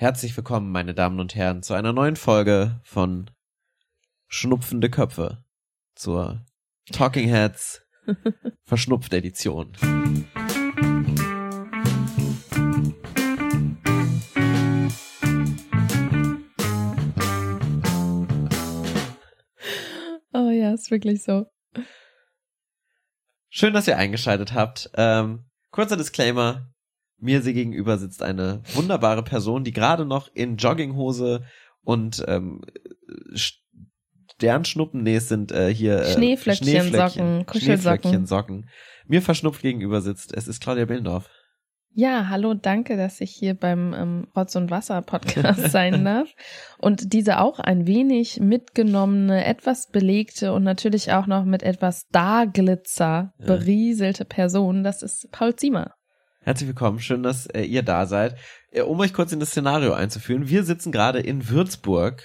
Herzlich willkommen, meine Damen und Herren, zu einer neuen Folge von Schnupfende Köpfe zur Talking Heads Verschnupft Edition. Oh ja, ist wirklich so. Schön, dass ihr eingeschaltet habt. Ähm, kurzer Disclaimer. Mir sie gegenüber sitzt eine wunderbare Person, die gerade noch in Jogginghose und ähm, Sternschnuppen, nee, es sind äh, hier äh, Schneeflöckchen, Socken, Kuschelsocken. Schneeflöckchen, Socken. Mir verschnupft gegenüber sitzt. Es ist Claudia Billendorf. Ja, hallo, danke, dass ich hier beim ähm, Rotz und Wasser Podcast sein darf und diese auch ein wenig mitgenommene, etwas belegte und natürlich auch noch mit etwas Starglitzer Ja. berieselte Person, das ist Paul Ziemer. Herzlich willkommen, schön, dass äh, ihr da seid. Äh, um euch kurz in das Szenario einzuführen, wir sitzen gerade in Würzburg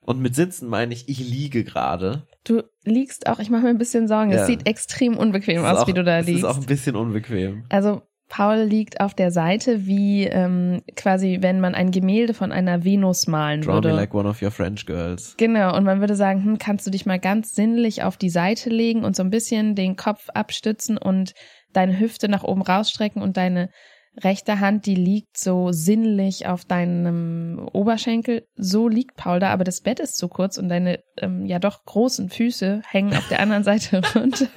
und mit sitzen meine ich, ich liege gerade. Du liegst auch, ich mache mir ein bisschen Sorgen, Ja. es sieht extrem unbequem Es aus, auch- wie du da es liegst. ist auch ein bisschen unbequem. Also Paul liegt auf der Seite wie ähm, quasi, wenn man ein Gemälde von einer Venus malen Draw würde. me like one of your French girls. Genau, und man würde sagen, hm, kannst du dich mal ganz sinnlich auf die Seite legen und so ein bisschen den Kopf abstützen und deine Hüfte nach oben rausstrecken und deine rechte Hand, die liegt so sinnlich auf deinem Oberschenkel. So liegt Paul da, aber das Bett ist zu kurz und deine ähm, ja doch großen Füße hängen auf der anderen Seite runter.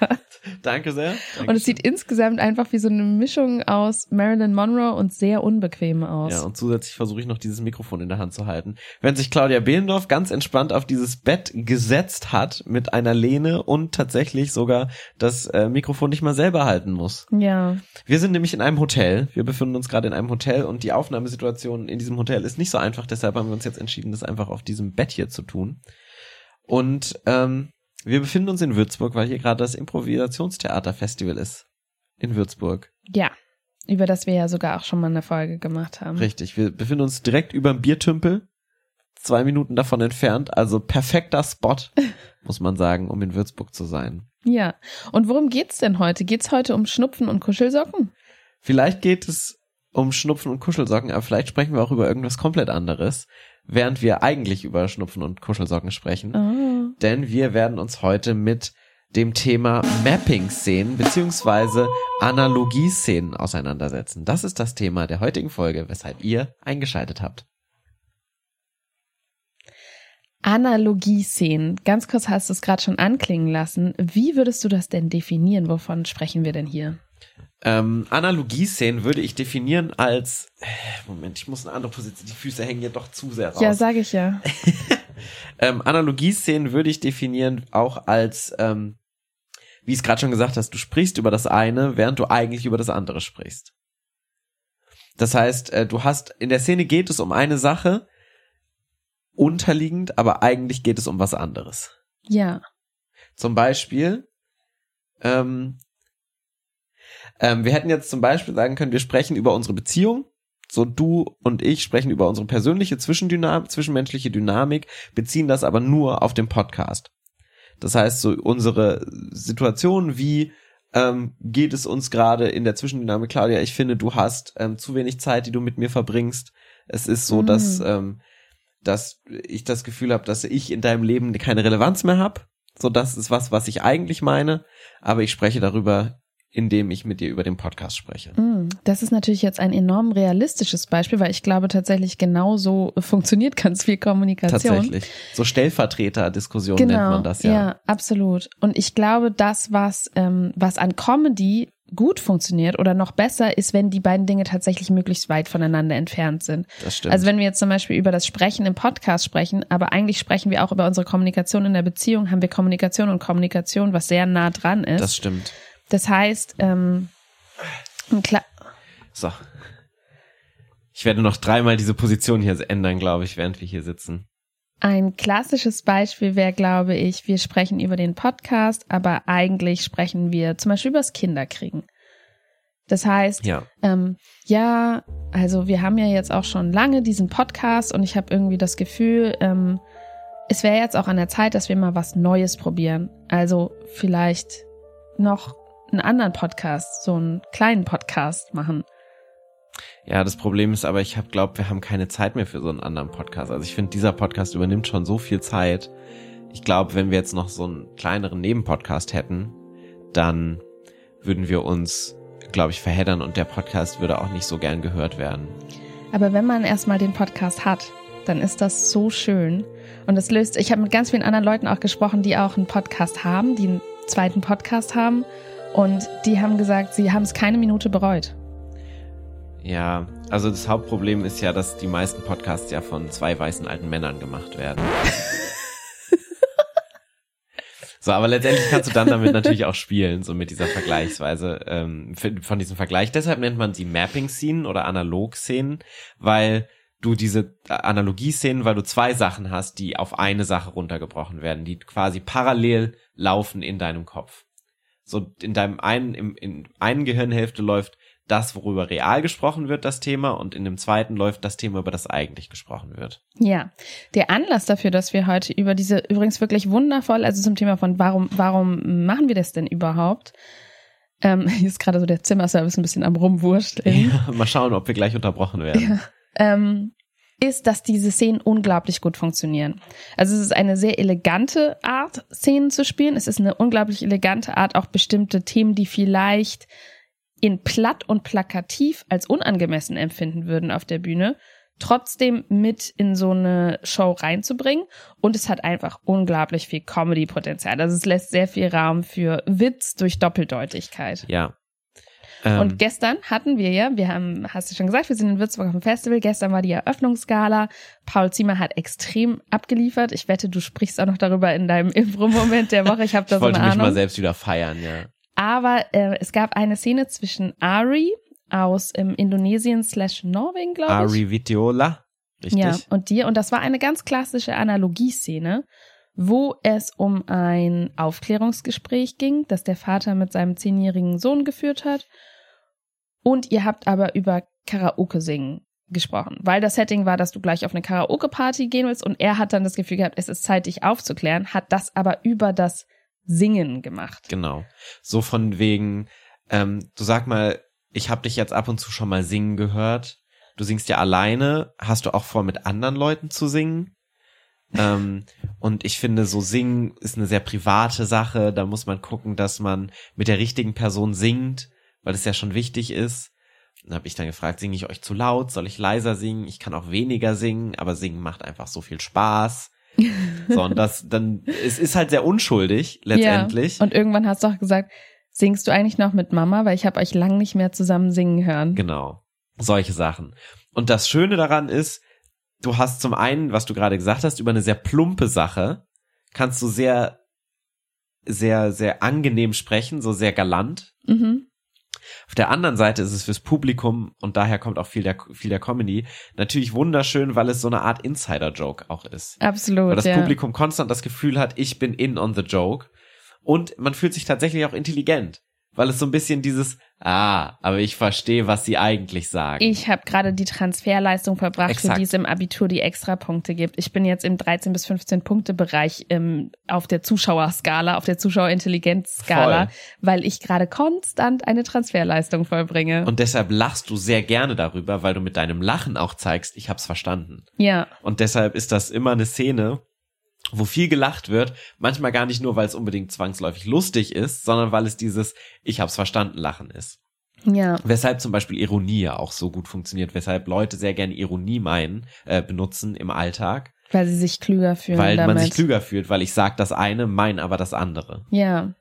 Danke sehr. Und es sieht insgesamt einfach wie so eine Mischung aus Marilyn Monroe und sehr unbequem aus. Ja, und zusätzlich versuche ich noch dieses Mikrofon in der Hand zu halten. Wenn sich Claudia Behlendorf ganz entspannt auf dieses Bett gesetzt hat mit einer Lehne und tatsächlich sogar das äh, Mikrofon nicht mal selber halten muss. ja. Wir sind nämlich in einem Hotel. Wir befinden uns gerade in einem Hotel und die Aufnahmesituation in diesem Hotel ist nicht so einfach. Deshalb haben wir uns jetzt entschieden, das einfach auf diesem Bett hier zu tun. Und ähm, wir befinden uns in Würzburg, weil hier gerade das Improvisationstheaterfestival ist. In Würzburg. Ja. Über das wir ja sogar auch schon mal eine Folge gemacht haben. Richtig. Wir befinden uns direkt über dem Biertümpel. Zwei Minuten davon entfernt. Also perfekter Spot, muss man sagen, um in Würzburg zu sein. Ja. Und worum geht's denn heute? Geht's heute um Schnupfen und Kuschelsocken? Vielleicht geht es um Schnupfen und Kuschelsocken, aber vielleicht sprechen wir auch über irgendwas komplett anderes, während wir eigentlich über Schnupfen und Kuschelsocken sprechen. Oh. Denn wir werden uns heute mit dem Thema Mapping-Szenen beziehungsweise Analogieszenen auseinandersetzen. Das ist das Thema der heutigen Folge, weshalb ihr eingeschaltet habt. Analogieszenen. Ganz kurz hast du es gerade schon anklingen lassen. Wie würdest du das denn definieren? Wovon sprechen wir denn hier? Ähm, Analogieszenen würde ich definieren als äh, Moment, ich muss eine andere Position. Die Füße hängen hier doch zu sehr raus. Ja, sage ich ja. ähm, Analogieszenen würde ich definieren auch als, ähm, wie es gerade schon gesagt hast, du sprichst über das eine, während du eigentlich über das andere sprichst. Das heißt, äh, du hast in der Szene geht es um eine Sache unterliegend, aber eigentlich geht es um was anderes. Ja. Zum Beispiel, ähm, ähm, wir hätten jetzt zum Beispiel sagen können, wir sprechen über unsere Beziehung. So du und ich sprechen über unsere persönliche Zwischendynamik, zwischenmenschliche Dynamik, beziehen das aber nur auf den Podcast. Das heißt, so unsere Situation, wie ähm, geht es uns gerade in der Zwischendynamik, Claudia, ich finde, du hast ähm, zu wenig Zeit, die du mit mir verbringst. Es ist so, Mhm. dass, ähm, dass ich das Gefühl habe, dass ich in deinem Leben keine Relevanz mehr habe. So, das ist was, was ich eigentlich meine, aber ich spreche darüber, indem ich mit dir über den Podcast spreche. Mm, Das ist natürlich jetzt ein enorm realistisches Beispiel, weil ich glaube tatsächlich genauso funktioniert ganz viel Kommunikation. Tatsächlich. So Stellvertreter-Diskussion nennt Genau, man das ja. absolut. Und ich glaube, das, was, ähm, was an Comedy gut funktioniert oder noch besser ist, wenn die beiden Dinge tatsächlich möglichst weit voneinander entfernt sind. Das stimmt. Also wenn wir jetzt zum Beispiel über das Sprechen im Podcast sprechen, aber eigentlich sprechen wir auch über unsere Kommunikation in der Beziehung, haben wir Kommunikation und Kommunikation, was sehr nah dran ist. das stimmt. Das heißt, ähm, ein Kla So. Ich werde noch dreimal diese Position hier ändern, glaube ich, während wir hier sitzen. Ein klassisches Beispiel wäre, glaube ich, wir sprechen über den Podcast, aber eigentlich sprechen wir zum Beispiel über das Kinderkriegen. Das heißt, Ja. ähm, ja, also wir haben ja jetzt auch schon lange diesen Podcast und ich habe irgendwie das Gefühl, ähm, es wäre jetzt auch an der Zeit, dass wir mal was Neues probieren. Also vielleicht noch einen anderen Podcast, so einen kleinen Podcast machen. Ja, das Problem ist aber, ich habe glaubt, wir haben keine Zeit mehr für so einen anderen Podcast. Also ich finde, dieser Podcast übernimmt schon so viel Zeit. Ich glaube, wenn wir jetzt noch so einen kleineren Nebenpodcast hätten, dann würden wir uns, glaube ich, verheddern und der Podcast würde auch nicht so gern gehört werden. Aber wenn man erstmal den Podcast hat, dann ist das so schön. Und es löst, ich habe mit ganz vielen anderen Leuten auch gesprochen, die auch einen Podcast haben, die einen zweiten Podcast haben. Und die haben gesagt, sie haben es keine Minute bereut. Ja, also das Hauptproblem ist ja, dass die meisten Podcasts ja von zwei weißen alten Männern gemacht werden. so, aber letztendlich kannst du dann damit natürlich auch spielen, so mit dieser Vergleichsweise, ähm, von diesem Vergleich. Deshalb nennt man sie Mapping-Szenen oder Analog-Szenen, weil du diese Analogie-Szenen, weil du zwei Sachen hast, die auf eine Sache runtergebrochen werden, die quasi parallel laufen in deinem Kopf. So in deinem einen, im, in einen Gehirnhälfte läuft das, worüber real gesprochen wird, das Thema, und in dem zweiten läuft das Thema, über das eigentlich gesprochen wird. Ja, der Anlass dafür, dass wir heute über diese übrigens wirklich wundervoll, also zum Thema von warum, warum machen wir das denn überhaupt? Ähm, hier ist gerade so der Zimmerservice ein bisschen am Rumwursteln. Ja, mal schauen, ob wir gleich unterbrochen werden. Ja, ähm, ist, dass diese Szenen unglaublich gut funktionieren. Also es ist eine sehr elegante Art, Szenen zu spielen. Es ist eine unglaublich elegante Art, auch bestimmte Themen, die vielleicht in platt und plakativ als unangemessen empfinden würden auf der Bühne, trotzdem mit in so eine Show reinzubringen. Und es hat einfach unglaublich viel Comedy-Potenzial. Also es lässt sehr viel Raum für Witz durch Doppeldeutigkeit. Ja. Ähm. Und gestern hatten wir ja, wir haben, hast du schon gesagt, wir sind in Würzburg auf dem Festival. Gestern war die Eröffnungsgala. Paul Ziemer hat extrem abgeliefert. Ich wette, du sprichst auch noch darüber in deinem Impro-Moment der Woche. Ich habe da ich so eine Ahnung. Ich wollte mich mal selbst wieder feiern, ja. Aber äh, es gab eine Szene zwischen Ari aus ähm, Indonesien slash Norwegen, glaube ich. Ari Vitiola, richtig? Ja, und dir. Und das war eine ganz klassische Analogieszene, wo es um ein Aufklärungsgespräch ging, das der Vater mit seinem zehnjährigen Sohn geführt hat. Und ihr habt aber über Karaoke singen gesprochen, weil das Setting war, dass du gleich auf eine Karaoke-Party gehen willst und er hat dann das Gefühl gehabt, es ist Zeit, dich aufzuklären, hat das aber über das Singen gemacht. Genau. So von wegen, ähm, du sag mal, ich habe dich jetzt ab und zu schon mal singen gehört. Du singst ja alleine. Hast du auch vor, mit anderen Leuten zu singen? ähm, und ich finde, so singen ist eine sehr private Sache. Da muss man gucken, dass man mit der richtigen Person singt, weil es ja schon wichtig ist. Dann habe ich dann gefragt, singe ich euch zu laut? Soll ich leiser singen? Ich kann auch weniger singen, aber singen macht einfach so viel Spaß. So, und das dann, es ist halt sehr unschuldig letztendlich. Ja, und irgendwann hast du auch gesagt, singst du eigentlich noch mit Mama, weil ich habe euch lang nicht mehr zusammen singen hören. Genau. Solche Sachen. Und das Schöne daran ist, du hast zum einen, was du gerade gesagt hast, über eine sehr plumpe Sache, kannst du sehr, sehr, sehr angenehm sprechen, so sehr galant. Mhm. Auf der anderen Seite ist es fürs Publikum und daher kommt auch viel der, viel der Comedy natürlich wunderschön, weil es so eine Art Insider-Joke auch ist. Absolut. Weil das ja. Publikum konstant das Gefühl hat, ich bin in on the joke. Und man fühlt sich tatsächlich auch intelligent weil es so ein bisschen dieses, ah, aber ich verstehe, was sie eigentlich sagen. Ich habe gerade die Transferleistung verbracht, Exakt. für die es im Abitur die Extrapunkte gibt. Ich bin jetzt im 13 bis 15 Punkte Bereich ähm, auf der Zuschauerskala, auf der Zuschauerintelligenzskala, weil ich gerade konstant eine Transferleistung vollbringe. Und deshalb lachst du sehr gerne darüber, weil du mit deinem Lachen auch zeigst, ich hab's verstanden. Ja. Und deshalb ist das immer eine Szene, wo viel gelacht wird, manchmal gar nicht nur, weil es unbedingt zwangsläufig lustig ist, sondern weil es dieses Ich hab's verstanden Lachen ist. Ja. Weshalb zum Beispiel Ironie ja auch so gut funktioniert, weshalb Leute sehr gerne Ironie meinen, äh, benutzen im Alltag. Weil sie sich klüger fühlen. Weil damit. man sich klüger fühlt, weil ich sag das eine, mein aber das andere. Ja.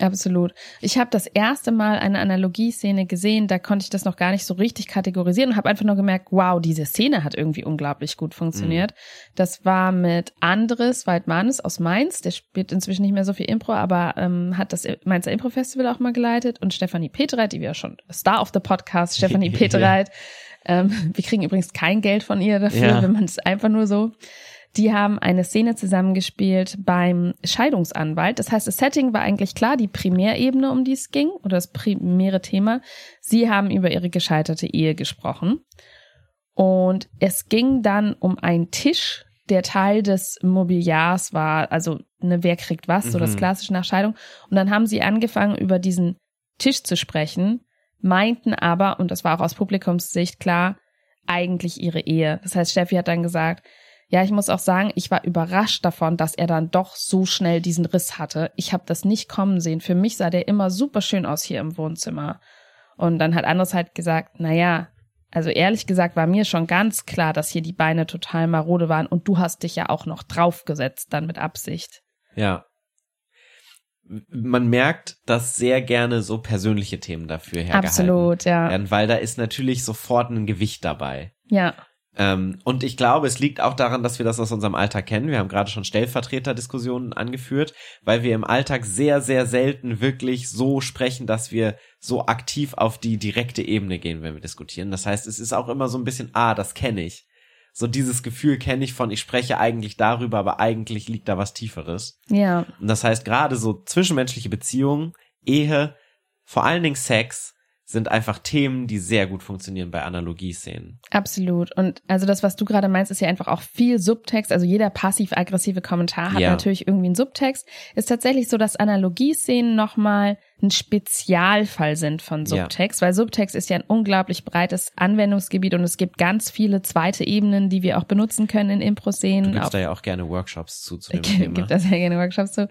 Absolut. Ich habe das erste Mal eine Analogieszene gesehen, da konnte ich das noch gar nicht so richtig kategorisieren und habe einfach nur gemerkt, wow, diese Szene hat irgendwie unglaublich gut funktioniert. Mhm. Das war mit Andres Waldmannes aus Mainz, der spielt inzwischen nicht mehr so viel Impro, aber ähm, hat das Mainzer Impro Festival auch mal geleitet und Stefanie Petereit, die wir ja schon Star of the Podcast, Stefanie Petereit. ja. ähm, wir kriegen übrigens kein Geld von ihr dafür, ja. wenn man es einfach nur so die haben eine Szene zusammengespielt beim Scheidungsanwalt. Das heißt, das Setting war eigentlich klar, die Primärebene, um die es ging, oder das primäre Thema. Sie haben über ihre gescheiterte Ehe gesprochen. Und es ging dann um einen Tisch, der Teil des Mobiliars war, also ne, wer kriegt was, mhm. so das mhm. klassische Nachscheidung. Und dann haben sie angefangen, über diesen Tisch zu sprechen, meinten aber, und das war auch aus Publikumssicht klar, eigentlich ihre Ehe. Das heißt, Steffi hat dann gesagt, ja, ich muss auch sagen, ich war überrascht davon, dass er dann doch so schnell diesen Riss hatte. Ich habe das nicht kommen sehen. Für mich sah der immer super schön aus hier im Wohnzimmer. Und dann hat Anderes halt gesagt, na ja, also ehrlich gesagt war mir schon ganz klar, dass hier die Beine total marode waren und du hast dich ja auch noch draufgesetzt, dann mit Absicht. Ja. Man merkt, dass sehr gerne so persönliche Themen dafür hergehalten Absolut, ja. werden, weil da ist natürlich sofort ein Gewicht dabei. Ja. Ähm, und ich glaube, es liegt auch daran, dass wir das aus unserem Alltag kennen. Wir haben gerade schon Stellvertreterdiskussionen angeführt, weil wir im Alltag sehr, sehr selten wirklich so sprechen, dass wir so aktiv auf die direkte Ebene gehen, wenn wir diskutieren. Das heißt, es ist auch immer so ein bisschen, ah, das kenne ich. So dieses Gefühl kenne ich von, ich spreche eigentlich darüber, aber eigentlich liegt da was Tieferes. Ja. Und das heißt, gerade so zwischenmenschliche Beziehungen, Ehe, vor allen Dingen Sex, sind einfach Themen, die sehr gut funktionieren bei Analogieszenen. Absolut. Und also das, was du gerade meinst, ist ja einfach auch viel Subtext. Also jeder passiv-aggressive Kommentar hat Ja. natürlich irgendwie einen Subtext. Ist tatsächlich so, dass Analogieszenen nochmal ein Spezialfall sind von Ja. Subtext, weil Subtext ist ja ein unglaublich breites Anwendungsgebiet und es gibt ganz viele zweite Ebenen, die wir auch benutzen können in Du Impro-Szenen. gibst Auf- da ja auch gerne Workshops zu, zu dem gibt Thema. da sehr gerne Workshops zu.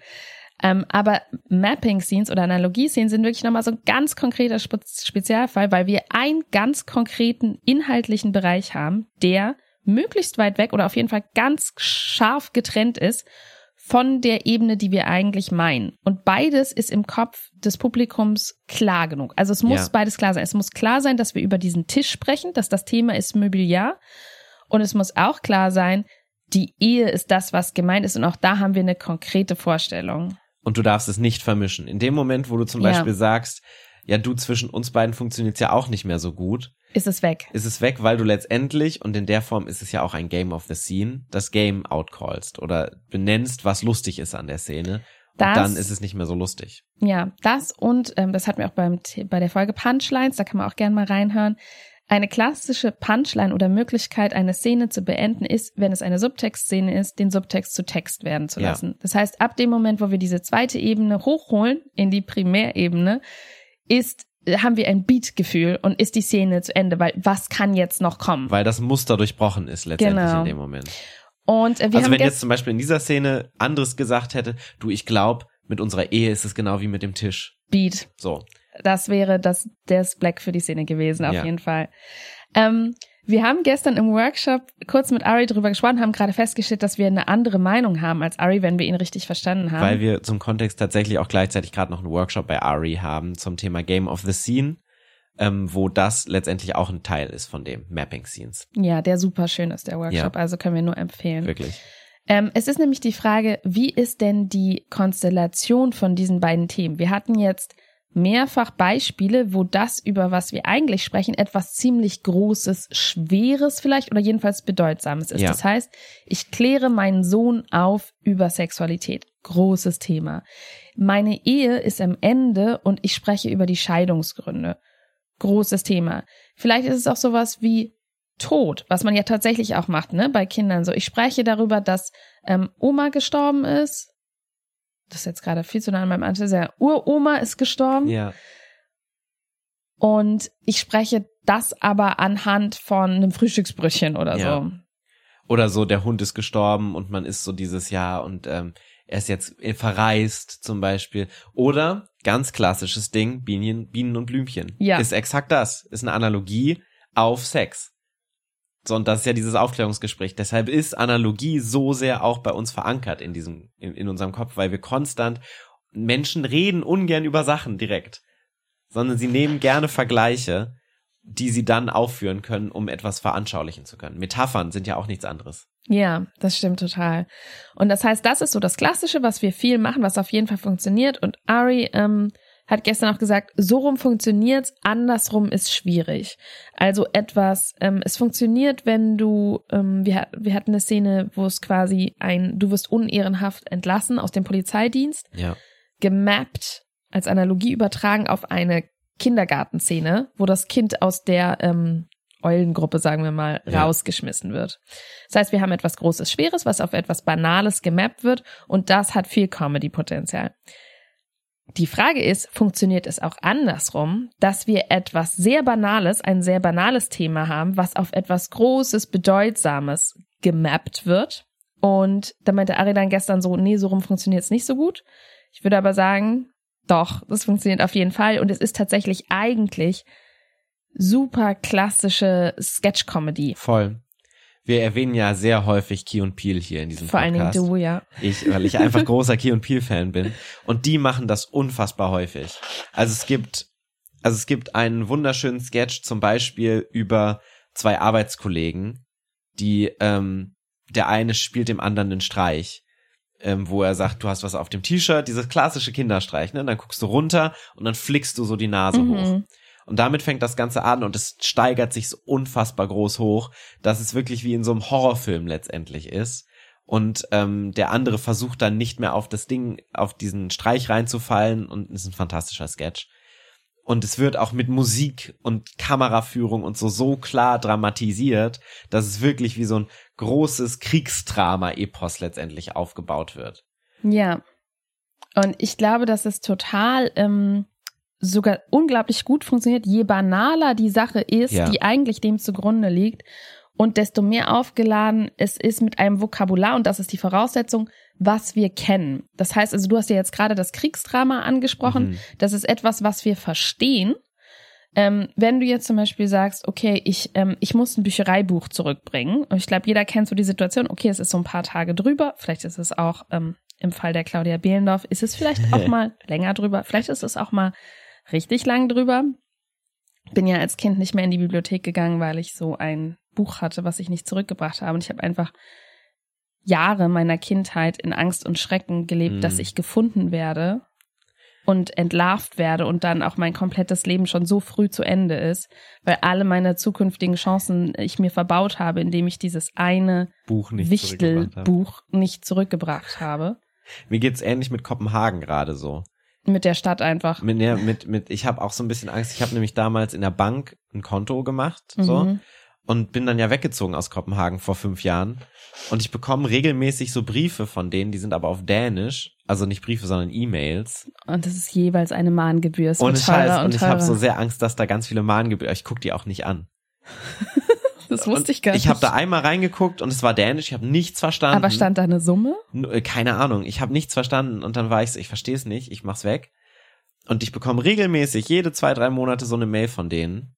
Ähm, aber Mapping-Scenes oder Analogie-Scenes sind wirklich nochmal so ein ganz konkreter Spe Spezialfall, weil wir einen ganz konkreten inhaltlichen Bereich haben, der möglichst weit weg oder auf jeden Fall ganz scharf getrennt ist von der Ebene, die wir eigentlich meinen. Und beides ist im Kopf des Publikums klar genug. Also es muss Ja. beides klar sein. Es muss klar sein, dass wir über diesen Tisch sprechen, dass das Thema ist Mobiliar. Und es muss auch klar sein, die Ehe ist das, was gemeint ist. Und auch da haben wir eine konkrete Vorstellung. Und du darfst es nicht vermischen. In dem Moment, wo du zum Ja. Beispiel sagst, ja, du zwischen uns beiden funktioniert's ja auch nicht mehr so gut, Ist es weg. ist es weg, weil du letztendlich, und in der Form ist es ja auch ein Game of the Scene, das Game outcallst oder benennst, was lustig ist an der Szene. Und Das- dann ist es nicht mehr so lustig. Ja, das und ähm, das hatten wir auch beim, bei der Folge Punchlines, da kann man auch gerne mal reinhören. Eine klassische Punchline oder Möglichkeit, eine Szene zu beenden, ist, wenn es eine Subtextszene ist, den Subtext zu Text werden zu Ja. lassen. Das heißt, ab dem Moment, wo wir diese zweite Ebene hochholen in die Primärebene, ist haben wir ein Beat-Gefühl und ist die Szene zu Ende, weil was kann jetzt noch kommen? Weil das Muster durchbrochen ist letztendlich Genau. in dem Moment. Und äh, wir also haben wenn jetzt zum Beispiel in dieser Szene anderes gesagt hätte, du, ich glaube, mit unserer Ehe ist es genau wie mit dem Tisch. Beat. So. Das wäre das, das Black für die Szene gewesen, auf Ja. jeden Fall. Ähm, wir haben gestern im Workshop kurz mit Ari drüber gesprochen, haben gerade festgestellt, dass wir eine andere Meinung haben als Ari, wenn wir ihn richtig verstanden haben. Weil wir zum Kontext tatsächlich auch gleichzeitig gerade noch einen Workshop bei Ari haben zum Thema Game of the Scene, ähm, wo das letztendlich auch ein Teil ist von dem Mapping Scenes. ja, der super schön ist, der Workshop, also können wir nur empfehlen. Wirklich. Ähm, es ist nämlich die Frage, wie ist denn die Konstellation von diesen beiden Themen? Wir hatten jetzt mehrfach Beispiele, wo das, über was wir eigentlich sprechen, etwas ziemlich Großes, Schweres vielleicht oder jedenfalls Bedeutsames ist. Ja. Das heißt, ich kläre meinen Sohn auf über Sexualität. Großes Thema. Meine Ehe ist am Ende und ich spreche über die Scheidungsgründe. Großes Thema. Vielleicht ist es auch sowas wie Tod, was man ja tatsächlich auch macht, ne, bei Kindern. So, ich spreche darüber, dass ähm, Oma gestorben ist. Das ist jetzt gerade viel zu nah an meinem Anschluss. Ja, Uroma ist gestorben. Ja. Und ich spreche das aber anhand von einem Frühstücksbrötchen oder Ja. so. Oder so, der Hund ist gestorben und man ist so dieses Jahr und ähm, er ist jetzt verreist zum Beispiel. Oder ganz klassisches Ding, Bienen, Bienen und Blümchen. Ja. Ist exakt das. Ist eine Analogie auf Sex. So, und das ist ja dieses Aufklärungsgespräch. Deshalb ist Analogie so sehr auch bei uns verankert in diesem, in, in unserem Kopf, weil wir konstant, Menschen reden ungern über Sachen direkt, sondern sie nehmen gerne Vergleiche, die sie dann aufführen können, um etwas veranschaulichen zu können. Metaphern sind ja auch nichts anderes. Ja, das stimmt total. Und das heißt, das ist so das Klassische, was wir viel machen, was auf jeden Fall funktioniert. Und Ari ähm, hat gestern auch gesagt, so rum funktioniert's, andersrum ist schwierig. Also etwas, ähm, es funktioniert, wenn du, ähm, wir, wir hatten eine Szene, wo es quasi ein, du wirst unehrenhaft entlassen aus dem Polizeidienst, Ja. gemappt, als Analogie übertragen auf eine Kindergartenszene, wo das Kind aus der ähm, Eulengruppe, sagen wir mal, Ja. rausgeschmissen wird. Das heißt, wir haben etwas Großes, Schweres, was auf etwas Banales gemappt wird und das hat viel Comedy-Potenzial. Die Frage ist, funktioniert es auch andersrum, dass wir etwas sehr Banales, ein sehr banales Thema haben, was auf etwas Großes, Bedeutsames gemappt wird? Und da meinte Ari dann gestern so, nee, so rum funktioniert es nicht so gut. Ich würde aber sagen, doch, das funktioniert auf jeden Fall. Und es ist tatsächlich eigentlich super klassische Sketch-Comedy. Voll. Wir erwähnen ja sehr häufig Key und Peel hier in diesem Vor Podcast. allen Dingen du, ja. Ich, weil ich einfach großer Key und Peel Fan bin. Und die machen das unfassbar häufig. Also es gibt, also es gibt einen wunderschönen Sketch zum Beispiel über zwei Arbeitskollegen, die, ähm, der eine spielt dem anderen den Streich. Ähm, wo er sagt, du hast was auf dem T-Shirt, dieses klassische Kinderstreich, ne? Dann guckst du runter und dann flickst du so die Nase hoch. Und damit fängt das Ganze an und es steigert sich so unfassbar groß hoch, dass es wirklich wie in so einem Horrorfilm letztendlich ist. Und ähm, der andere versucht dann nicht mehr auf das Ding, auf diesen Streich reinzufallen und ist ein fantastischer Sketch. Und es wird auch mit Musik und Kameraführung und so so klar dramatisiert, dass es wirklich wie so ein großes Kriegsdrama-Epos letztendlich aufgebaut wird. Ja. Und ich glaube, dass es total ähm, sogar unglaublich gut funktioniert, je banaler die Sache ist, Ja. die eigentlich dem zugrunde liegt. Und desto mehr aufgeladen es ist mit einem Vokabular, und das ist die Voraussetzung, was wir kennen. Das heißt also, du hast ja jetzt gerade das Kriegsdrama angesprochen. Mhm. Das ist etwas, was wir verstehen. Ähm, wenn du jetzt zum Beispiel sagst, okay, ich, ähm, ich muss ein Büchereibuch zurückbringen, und ich glaube, jeder kennt so die Situation, okay, es ist so ein paar Tage drüber, vielleicht ist es auch ähm, im Fall der Claudia Behlendorf, ist es vielleicht auch mal länger drüber, vielleicht ist es auch mal richtig lang drüber. Bin ja als Kind nicht mehr in die Bibliothek gegangen, weil ich so ein Buch hatte, was ich nicht zurückgebracht habe. Und ich habe einfach Jahre meiner Kindheit in Angst und Schrecken gelebt, Mhm. dass ich gefunden werde und entlarvt werde und dann auch mein komplettes Leben schon so früh zu Ende ist, weil alle meine zukünftigen Chancen ich mir verbaut habe, indem ich dieses eine Buch nicht zurückgebracht habe. Wichtelbuch nicht zurückgebracht habe. Mir geht's ähnlich mit Kopenhagen gerade so. Mit der Stadt einfach. Mit, ja, mit, mit, ich habe auch so ein bisschen Angst. Ich habe nämlich damals in der Bank ein Konto gemacht, so Mhm. und bin dann ja weggezogen aus Kopenhagen vor fünf Jahren. Und ich bekomme regelmäßig so Briefe von denen, die sind aber auf Dänisch, also nicht Briefe, sondern E-Mails. Und das ist jeweils eine Mahngebühr. Teurer weiß, und und ich habe so sehr Angst, dass da ganz viele Mahngebühren. Ich guck die auch nicht an. das wusste ich gar Ich nicht. habe da einmal reingeguckt und es war Dänisch. Ich habe nichts verstanden. Aber stand da eine Summe? Äh, keine Ahnung, ich habe nichts verstanden und dann war ich so, ich verstehe es nicht, ich mach's weg. Und ich bekomme regelmäßig jede zwei, drei Monate so eine Mail von denen.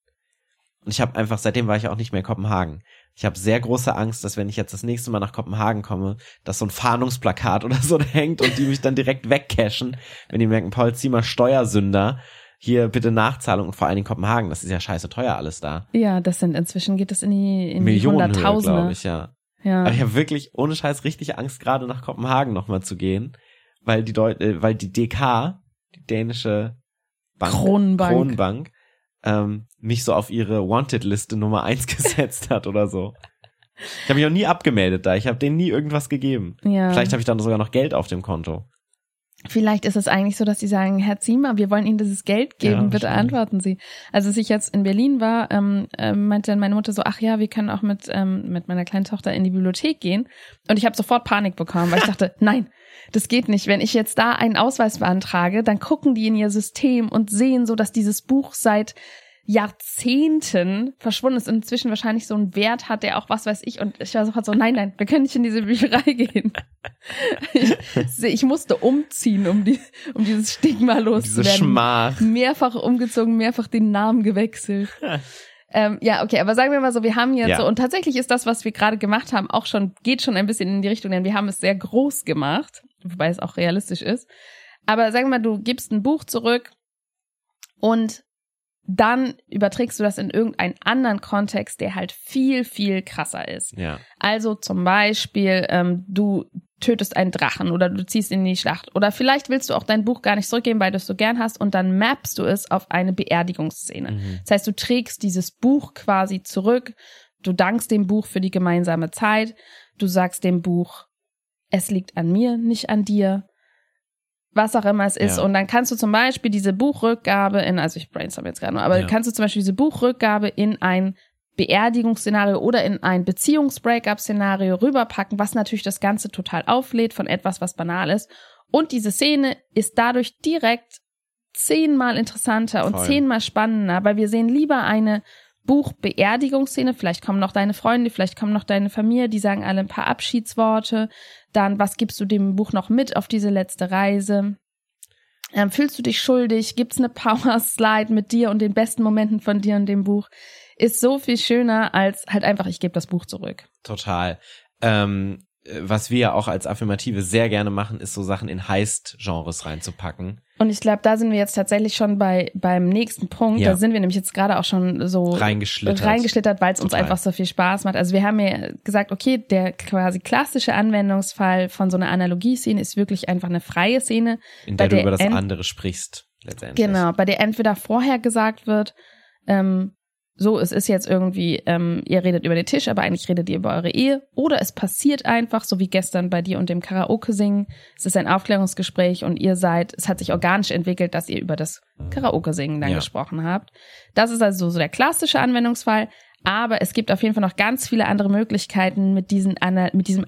Und ich habe einfach, seitdem war ich auch nicht mehr in Kopenhagen. Ich habe sehr große Angst, dass wenn ich jetzt das nächste Mal nach Kopenhagen komme, dass so ein Fahndungsplakat oder so hängt und die mich dann direkt wegcashen, wenn die merken, Paul Ziemer, Steuersünder, hier bitte Nachzahlung und vor allen Dingen Kopenhagen, das ist ja scheiße teuer alles da. Ja, das sind inzwischen geht es in die, in Millionen glaube ich, ja. Ja. Aber ich habe wirklich ohne Scheiß richtig Angst, gerade nach Kopenhagen nochmal zu gehen, weil die Deut äh, weil die DK, die dänische Bank, Kronenbank. Kronenbank ähm, mich so auf ihre Wanted-Liste Nummer eins gesetzt hat oder so. Ich habe mich auch nie abgemeldet da. Ich habe denen nie irgendwas gegeben. ja. Vielleicht habe ich dann sogar noch Geld auf dem Konto. Vielleicht ist es eigentlich so, dass sie sagen, Herr Ziemer, wir wollen Ihnen dieses Geld geben, Ja, bitte stimmt. antworten Sie. Also als ich jetzt in Berlin war, ähm, ähm, meinte dann meine Mutter so, ach ja, wir können auch mit, ähm, mit meiner kleinen Tochter in die Bibliothek gehen. Und ich habe sofort Panik bekommen, weil ich dachte, nein, das geht nicht. Wenn ich jetzt da einen Ausweis beantrage, dann gucken die in ihr System und sehen so, dass dieses Buch seit Jahrzehnten verschwunden ist und inzwischen wahrscheinlich so einen Wert hat, der auch was weiß ich. Und ich war sofort so, nein, nein, wir können nicht in diese Bücherei gehen. Ich, ich musste umziehen, um, die, um dieses Stigma Diese loszuwerden. Schmach. Mehrfach umgezogen, mehrfach den Namen gewechselt. ähm, ja, okay, aber sagen wir mal so, wir haben jetzt Ja. so, und tatsächlich ist das, was wir gerade gemacht haben, auch schon, geht schon ein bisschen in die Richtung, denn wir haben es sehr groß gemacht, wobei es auch realistisch ist. Aber sagen wir mal, du gibst ein Buch zurück und dann überträgst du das in irgendeinen anderen Kontext, der halt viel, viel krasser ist. Ja. Also zum Beispiel, ähm, du tötest einen Drachen oder du ziehst ihn in die Schlacht. Oder vielleicht willst du auch dein Buch gar nicht zurückgeben, weil du es so gern hast und dann mappst du es auf eine Beerdigungsszene. Mhm. Das heißt, du trägst dieses Buch quasi zurück, du dankst dem Buch für die gemeinsame Zeit, du sagst dem Buch, es liegt an mir, nicht an dir, was auch immer es ist. Ja. Und dann kannst du zum Beispiel diese Buchrückgabe in, also ich brainstorm jetzt gerade nur, aber Ja. kannst du zum Beispiel diese Buchrückgabe in ein Beerdigungsszenario oder in ein Beziehungs-Breakup-Szenario rüberpacken, was natürlich das Ganze total auflädt von etwas, was banal ist. Und diese Szene ist dadurch direkt zehnmal interessanter und Voll. zehnmal spannender, weil wir sehen lieber eine Buchbeerdigungsszene, vielleicht kommen noch deine Freunde, vielleicht kommen noch deine Familie, die sagen alle ein paar Abschiedsworte, dann was gibst du dem Buch noch mit auf diese letzte Reise? Ähm, fühlst du dich schuldig? Gibt's eine Power Slide mit dir und den besten Momenten von dir und dem Buch? Ist so viel schöner als halt einfach, ich gebe das Buch zurück. Total. Ähm, äh, was wir ja auch als Affirmative sehr gerne machen, ist so Sachen in Heist-Genres reinzupacken. Und ich glaube, da sind wir jetzt tatsächlich schon bei beim nächsten Punkt. Ja. Da sind wir nämlich jetzt gerade auch schon so Reingeschlittert. reingeschlittert, weil es uns einfach so viel Spaß macht. Also wir haben ja gesagt, okay, der quasi klassische Anwendungsfall von so einer Analogieszene ist wirklich einfach eine freie Szene, in bei der du über das andere sprichst, letztendlich. genau, bei der entweder vorher gesagt wird, ähm, so, es ist jetzt irgendwie, ähm, ihr redet über den Tisch, aber eigentlich redet ihr über eure Ehe. Oder es passiert einfach, so wie gestern bei dir und dem Karaoke singen. Es ist ein Aufklärungsgespräch und ihr seid, es hat sich organisch entwickelt, dass ihr über das Karaoke singen dann Ja. gesprochen habt. Das ist also so der klassische Anwendungsfall. Aber es gibt auf jeden Fall noch ganz viele andere Möglichkeiten, mit, diesen, mit diesem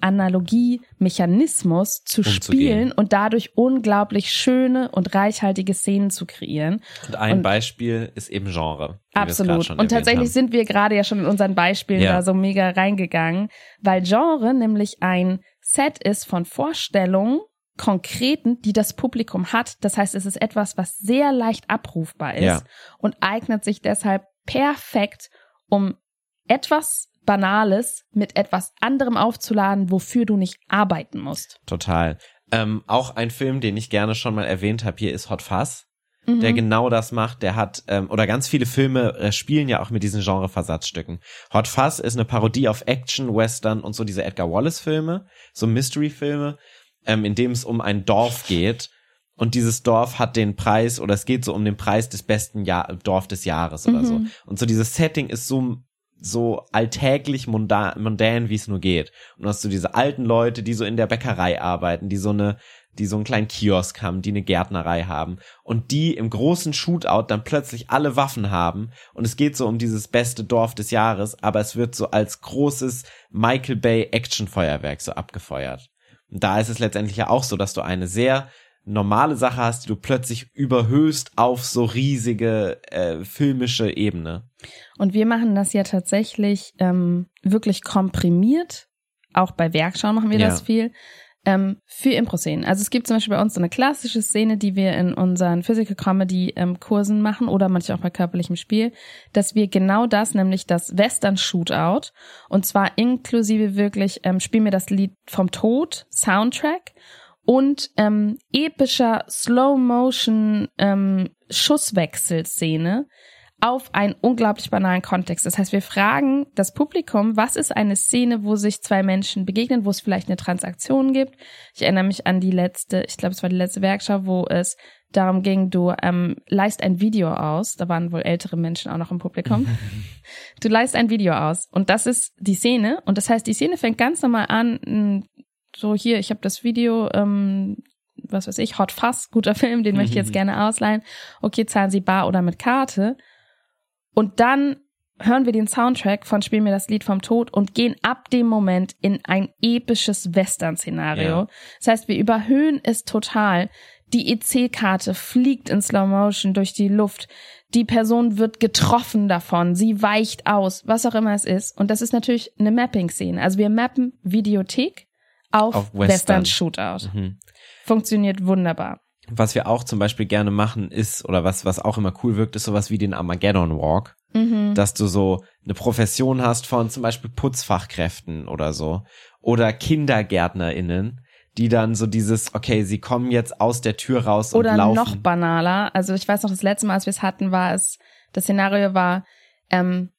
Analogie-Mechanismus zu spielen und dadurch unglaublich schöne und reichhaltige Szenen zu kreieren. Und ein Und- Beispiel ist eben Genre. Absolut. Und tatsächlich haben. sind wir gerade ja schon in unseren Beispielen Ja. da so mega reingegangen, weil Genre nämlich ein Set ist von Vorstellungen, konkreten, die das Publikum hat. Das heißt, es ist etwas, was sehr leicht abrufbar ist Ja. und eignet sich deshalb perfekt, um etwas Banales mit etwas anderem aufzuladen, wofür du nicht arbeiten musst. Total. Ähm, auch ein Film, den ich gerne schon mal erwähnt habe, hier ist Hot Fuzz, Mhm. der genau das macht. Der hat, ähm, oder ganz viele Filme äh, spielen ja auch mit diesen Genre-Versatzstücken. Hot Fuzz ist eine Parodie auf Action, Western und so diese Edgar Wallace-Filme, so Mystery-Filme, ähm, in dem es um ein Dorf geht. Und dieses Dorf hat den Preis, oder es geht so um den Preis des besten Jahr, Dorf des Jahres oder so. Mhm. Und so dieses Setting ist so, so alltäglich mundan, mundan wie es nur geht. Und du hast so diese alten Leute, die so in der Bäckerei arbeiten, die so eine, die so einen kleinen Kiosk haben, die eine Gärtnerei haben und die im großen Shootout dann plötzlich alle Waffen haben und es geht so um dieses beste Dorf des Jahres, aber es wird so als großes Michael Bay Actionfeuerwerk so abgefeuert. Und da ist es letztendlich ja auch so, dass du eine sehr normale Sache hast, die du plötzlich überhöhst auf so riesige äh, filmische Ebene. Und wir machen das ja tatsächlich ähm, wirklich komprimiert. Auch bei Werkschau machen wir Ja. das viel. Ähm, für Impro-Szenen. Also es gibt zum Beispiel bei uns so eine klassische Szene, die wir in unseren Physical Comedy ähm, Kursen machen oder manchmal auch bei körperlichem Spiel, dass wir genau das, nämlich das Western Shootout und zwar inklusive wirklich ähm, spielen wir das Lied vom Tod Soundtrack und ähm, epischer Slow Motion ähm, Schusswechselszene auf einen unglaublich banalen Kontext. Das heißt, wir fragen das Publikum, was ist eine Szene, wo sich zwei Menschen begegnen, wo es vielleicht eine Transaktion gibt. Ich erinnere mich an die letzte, ich glaube, es war die letzte Werkschau, wo es darum ging, du ähm, leist ein Video aus. Da waren wohl ältere Menschen auch noch im Publikum. du leist ein Video aus und das ist die Szene. Und das heißt, die Szene fängt ganz normal an, so hier, ich habe das Video, ähm, was weiß ich, Hot Fuzz, guter Film, den möchte ich jetzt gerne ausleihen. Okay, zahlen Sie bar oder mit Karte. Und dann hören wir den Soundtrack von Spiel mir das Lied vom Tod und gehen ab dem Moment in ein episches Western-Szenario. Ja. Das heißt, wir überhöhen es total. Die EC-Karte fliegt in Slow Motion durch die Luft. Die Person wird getroffen davon. Sie weicht aus, was auch immer es ist. Und das ist natürlich eine Mapping-Szene. Also wir mappen Videothek auf, Auf Western. Western-Shootout. Mhm. Funktioniert wunderbar. Was wir auch zum Beispiel gerne machen ist, oder was, was auch immer cool wirkt, ist sowas wie den Armageddon Walk. Mhm. dass du so eine Profession hast von zum Beispiel Putzfachkräften oder so oder KindergärtnerInnen, die dann so dieses, okay, sie kommen jetzt aus der Tür raus und Oder laufen. noch banaler. Also ich weiß noch, das letzte Mal, als wir es hatten, war es, das Szenario war ähm,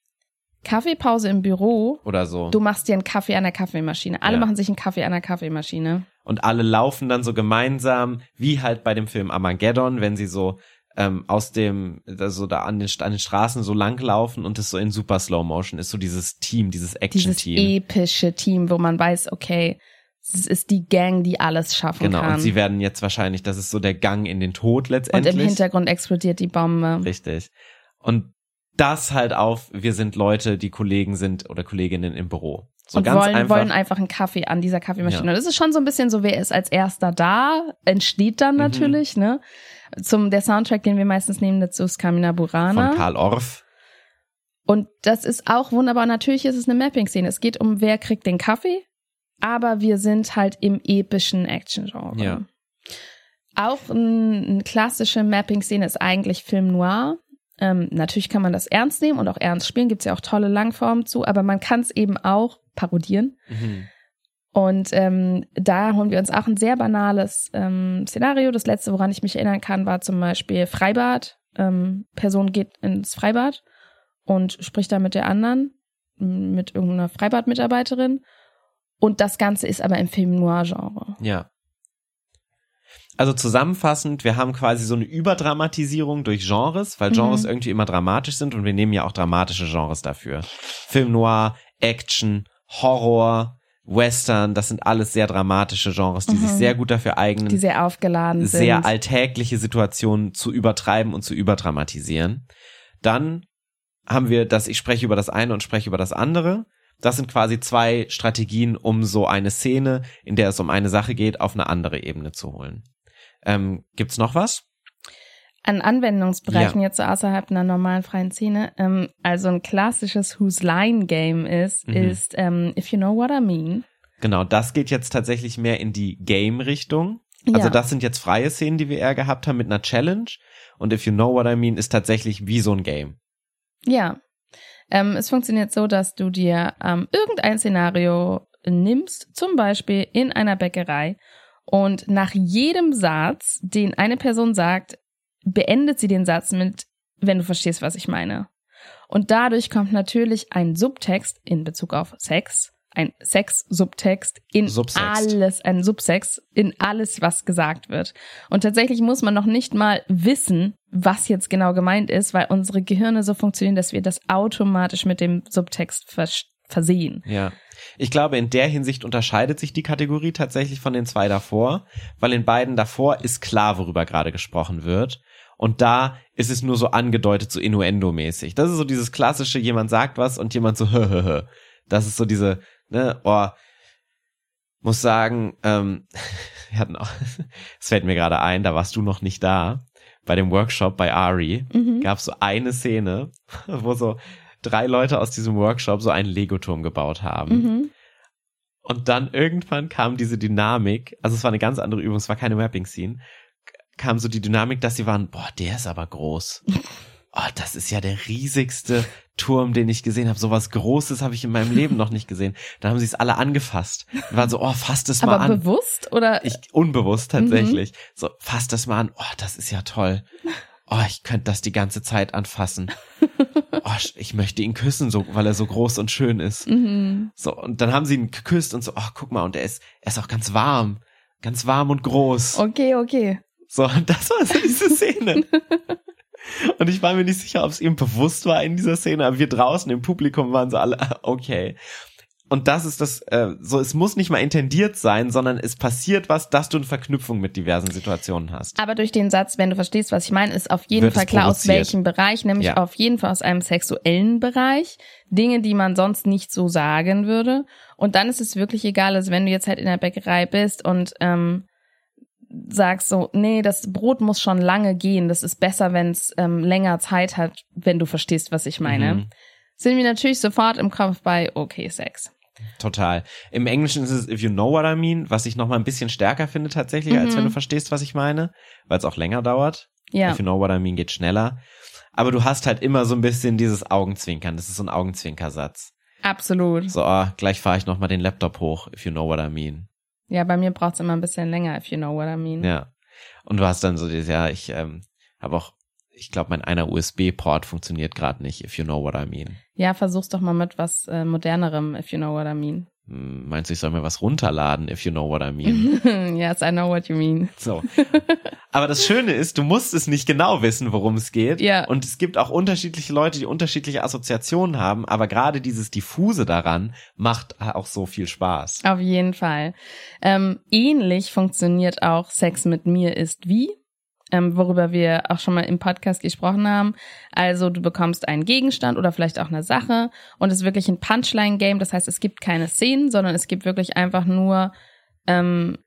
Kaffeepause im Büro. oder so. Du machst dir einen Kaffee an der Kaffeemaschine. Alle Ja. machen sich einen Kaffee an der Kaffeemaschine. Und alle laufen dann so gemeinsam, wie halt bei dem Film Armageddon, wenn sie so ähm, aus dem, da so da an den, an den Straßen so lang laufen und es so in super Slow Motion ist, so dieses Team, dieses Dieses Action-Team. epische Team, wo man weiß, okay, es ist die Gang, die alles schaffen Genau, kann. und sie werden jetzt wahrscheinlich, das ist so der Gang in den Tod und letztendlich. im Hintergrund explodiert die Bombe. Richtig. Und das halt auf, wir sind Leute, die Kollegen sind oder Kolleginnen im Büro. So und ganz wollen, einfach. wollen einfach einen Kaffee an dieser Kaffeemaschine. Ja. Das ist schon so ein bisschen so, wer ist als erster da, entsteht dann Mhm. natürlich, ne? Zum der Soundtrack, den wir meistens nehmen, dazu ist Kamina Burana. Von Karl Orff. Und das ist auch wunderbar. Natürlich ist es eine Mapping-Szene. Es geht um, wer kriegt den Kaffee, aber wir sind halt im epischen Action-Genre. Ja. Auch ein, eine klassische Mapping-Szene ist eigentlich Film Noir. Ähm, natürlich kann man das ernst nehmen und auch ernst spielen, gibt's ja auch tolle Langformen zu, aber man kann es eben auch parodieren. Mhm. Und ähm, da holen wir uns auch ein sehr banales ähm, Szenario. Das letzte, woran ich mich erinnern kann, war zum Beispiel Freibad. Ähm, Person geht ins Freibad und spricht da mit der anderen, mit irgendeiner Freibadmitarbeiterin. Und das Ganze ist aber im Film Noir-Genre. Ja. Also zusammenfassend, wir haben quasi so eine Überdramatisierung durch Genres, weil Genres Mhm. irgendwie immer dramatisch sind und wir nehmen ja auch dramatische Genres dafür. Film Noir, Action, Horror, Western, das sind alles sehr dramatische Genres, die sich Mhm. sehr gut dafür eignen, Die sehr aufgeladen sind. sehr alltägliche Situationen zu übertreiben und zu überdramatisieren. Dann haben wir das, ich spreche über das eine und spreche über das andere. Das sind quasi zwei Strategien, um so eine Szene, in der es um eine Sache geht, auf eine andere Ebene zu holen. Ähm, gibt's noch was? An Anwendungsbereichen jetzt so außerhalb einer normalen freien Szene. Ähm, also ein klassisches Whose Line Game ist, Mhm. ist ähm, If You Know What I Mean. Genau, das geht jetzt tatsächlich mehr in die Game-Richtung. Also ja. das sind jetzt freie Szenen, die wir eher gehabt haben mit einer Challenge. Und If You Know What I Mean ist tatsächlich wie so ein Game. Ja. Ähm, es funktioniert so, dass du dir ähm, irgendein Szenario nimmst, zum Beispiel in einer Bäckerei, und nach jedem Satz, den eine Person sagt, beendet sie den Satz mit, wenn du verstehst, was ich meine. Und dadurch kommt natürlich ein Subtext in Bezug auf Sex, ein Sex-Subtext in Subsext. alles, ein Subsex in alles, was gesagt wird. Und tatsächlich muss man noch nicht mal wissen, was jetzt genau gemeint ist, weil unsere Gehirne so funktionieren, dass wir das automatisch mit dem Subtext vers versehen. Ja. Ich glaube, in der Hinsicht unterscheidet sich die Kategorie tatsächlich von den zwei davor, weil in beiden davor ist klar, worüber gerade gesprochen wird. Und da ist es nur so angedeutet, so innuendo-mäßig. Das ist so dieses klassische, jemand sagt was und jemand so, hö, hö, hö. Das ist so diese, ne, oh, muss sagen, ähm, wir hatten auch, es fällt mir gerade ein, da warst du noch nicht da, bei dem Workshop bei Ari, Mhm. gab es so eine Szene, wo so drei Leute aus diesem Workshop so einen Legoturm gebaut haben. Mhm. Und dann irgendwann kam diese Dynamik, also es war eine ganz andere Übung, es war keine Mapping-Scene, kam so die Dynamik, dass sie waren, boah, der ist aber groß. Oh, das ist ja der riesigste Turm, den ich gesehen habe. Sowas Großes habe ich in meinem Leben noch nicht gesehen. Dann haben sie es alle angefasst. Und waren so, oh, fass das mal Aber an. bewusst oder? Ich, unbewusst tatsächlich. So, fass das mal an. Oh, das ist ja toll. Oh, ich könnte das die ganze Zeit anfassen. Oh, ich möchte ihn küssen, so, weil er so groß und schön ist. mhm. So, und dann haben sie ihn geküsst und so, ach, guck mal, und er ist, er ist auch ganz warm. Ganz warm und groß. Okay, okay. So, und das war so diese Szene. und ich war mir nicht sicher, ob es ihm bewusst war in dieser Szene, aber wir draußen im Publikum waren so alle, okay. Und das ist das, äh, so, es muss nicht mal intendiert sein, sondern es passiert was, dass du eine Verknüpfung mit diversen Situationen hast. Aber durch den Satz, wenn du verstehst, was ich meine, ist auf jeden Wird Fall klar, aus welchem Bereich, nämlich Ja. auf jeden Fall aus einem sexuellen Bereich. Dinge, die man sonst nicht so sagen würde. Und dann ist es wirklich egal, also wenn du jetzt halt in der Bäckerei bist und ähm, sagst so, nee, das Brot muss schon lange gehen, das ist besser, wenn es ähm, länger Zeit hat, wenn du verstehst, was ich meine. Mhm. Sind wir natürlich sofort im Kopf bei okay, Sex. Total. Im Englischen ist es If You Know What I Mean, was ich noch mal ein bisschen stärker finde tatsächlich, als Mhm. wenn du verstehst, was ich meine, weil es auch länger dauert. Ja. If You Know What I Mean geht schneller. Aber du hast halt immer so ein bisschen dieses Augenzwinkern. Das ist so ein Augenzwinkersatz. Absolut. So, ah, gleich fahre ich noch mal den Laptop hoch, if you know what I mean. Ja, bei mir braucht's immer ein bisschen länger, if you know what I mean. Ja. Und du hast dann so dieses, ja, ich ähm, habe auch, ich glaube, mein einer USB-Port funktioniert gerade nicht, if you know what I mean. Ja, versuch's doch mal mit was äh, modernerem, if you know what I mean. Hm, Meinst du, ich soll mir was runterladen, if you know what I mean? yes, I know what you mean. So. Aber das Schöne ist, du musst es nicht genau wissen, worum es geht. Ja. Und es gibt auch unterschiedliche Leute, die unterschiedliche Assoziationen haben. Aber gerade dieses Diffuse daran macht auch so viel Spaß. Auf jeden Fall. Ähm, ähnlich funktioniert auch Sex mit mir ist wie, ähm, worüber wir auch schon mal im Podcast gesprochen haben. Also du bekommst einen Gegenstand oder vielleicht auch eine Sache und es ist wirklich ein Punchline-Game. Das heißt, es gibt keine Szenen, sondern es gibt wirklich einfach nur ähm,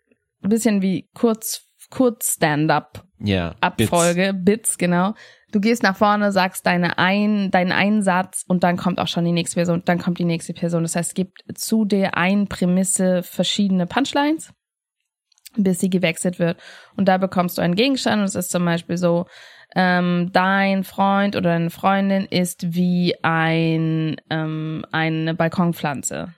ein bisschen wie kurz kurz Stand-up Ja. Abfolge, Bits. Bits, genau. Du gehst nach vorne, sagst deine ein, deinen einen Satz und dann kommt auch schon die nächste Person, dann kommt die nächste Person. Das heißt, es gibt zu der einen Prämisse verschiedene Punchlines, bis sie gewechselt wird. Und da bekommst du einen Gegenstand und es ist zum Beispiel so, ähm, dein Freund oder deine Freundin ist wie ein, ähm, eine Balkonpflanze.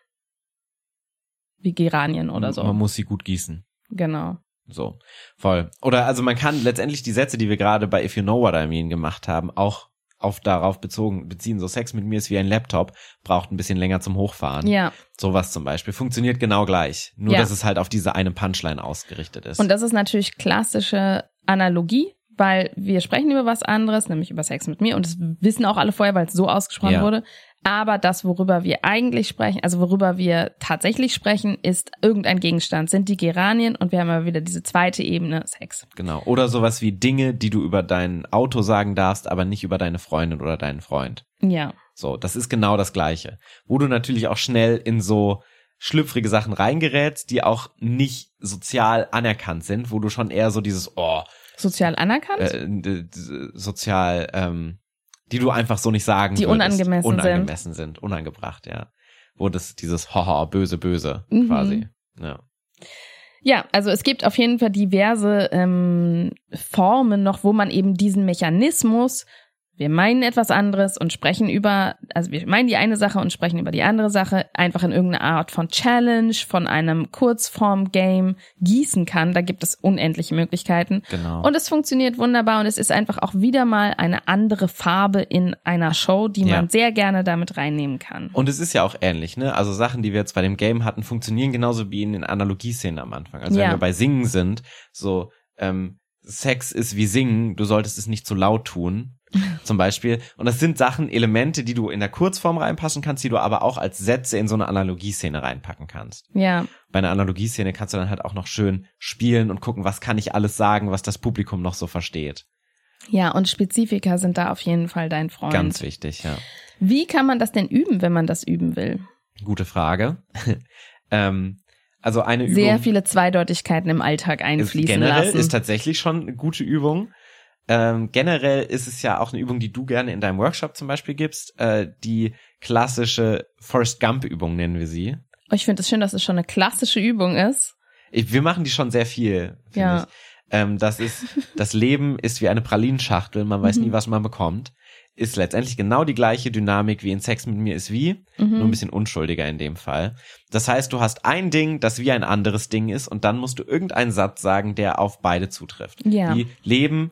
Wie Geranien oder so. Man muss sie gut gießen. Genau. So, voll. Oder also man kann letztendlich die Sätze, die wir gerade bei If You Know What I Mean gemacht haben, auch auf darauf bezogen beziehen. So Sex mit mir ist wie ein Laptop, braucht ein bisschen länger zum Hochfahren. Ja. Sowas zum Beispiel. Funktioniert genau gleich. Nur, Ja. dass es halt auf diese eine Punchline ausgerichtet ist. Und das ist natürlich klassische Analogie, weil wir sprechen über was anderes, nämlich über Sex mit mir und das wissen auch alle vorher, weil es so ausgesprochen Ja. wurde. Aber das, worüber wir eigentlich sprechen, also worüber wir tatsächlich sprechen, ist irgendein Gegenstand, sind die Geranien und wir haben aber wieder diese zweite Ebene, Sex. genau. Oder sowas wie Dinge, die du über dein Auto sagen darfst, aber nicht über deine Freundin oder deinen Freund. Ja. So, das ist genau das Gleiche. Wo du natürlich auch schnell in so schlüpfrige Sachen reingerätst, die auch nicht sozial anerkannt sind, wo du schon eher so dieses, oh, Sozial anerkannt? äh, sozial, ähm, die du einfach so nicht sagen Die würdest. unangemessen sind. unangemessen sind. unangebracht, ja. Wo das dieses Haha, böse, böse Mhm. quasi. Ja. Ja, also es gibt auf jeden Fall diverse ähm, Formen noch, wo man eben diesen Mechanismus, wir meinen etwas anderes und sprechen über, also wir meinen die eine Sache und sprechen über die andere Sache, einfach in irgendeine Art von Challenge, von einem Kurzform-Game gießen kann. Da gibt es unendliche Möglichkeiten. Genau. Und es funktioniert wunderbar und es ist einfach auch wieder mal eine andere Farbe in einer Show, die Ja. man sehr gerne damit reinnehmen kann. Und es ist ja auch ähnlich, ne? Also Sachen, die wir jetzt bei dem Game hatten, funktionieren genauso wie in den Analogieszenen am Anfang. Also Ja. wenn wir bei Singen sind, so ähm, Sex ist wie Singen, du solltest es nicht zu laut tun, zum Beispiel. Und das sind Sachen, Elemente, die du in der Kurzform reinpassen kannst, die du aber auch als Sätze in so eine Analogieszene reinpacken kannst. Ja, Bei einer Analogieszene kannst du dann halt auch noch schön spielen und gucken, was kann ich alles sagen, was das Publikum noch so versteht. ja, und Spezifika sind da auf jeden Fall dein Freund. Ganz wichtig, ja. Wie kann man das denn üben, wenn man das üben will? Gute Frage. ähm, also eine Übung. Sehr viele Zweideutigkeiten im Alltag einfließen generell lassen. ist tatsächlich schon eine gute Übung. Ähm, generell ist es ja auch eine Übung, die du gerne in deinem Workshop zum Beispiel gibst. Äh, die klassische Forrest Gump Übung nennen wir sie. Oh, ich finde es schön, dass es schon eine klassische Übung ist. Ich, wir machen die schon sehr viel. finde Ja. Ich. Ähm, das ist, das Leben ist wie eine Pralinschachtel. Man weiß Mhm. nie, was man bekommt. Ist letztendlich genau die gleiche Dynamik wie in Sex mit mir ist wie, Mhm. nur ein bisschen unschuldiger in dem Fall. Das heißt, du hast ein Ding, das wie ein anderes Ding ist und dann musst du irgendeinen Satz sagen, der auf beide zutrifft. Ja. Wie Leben,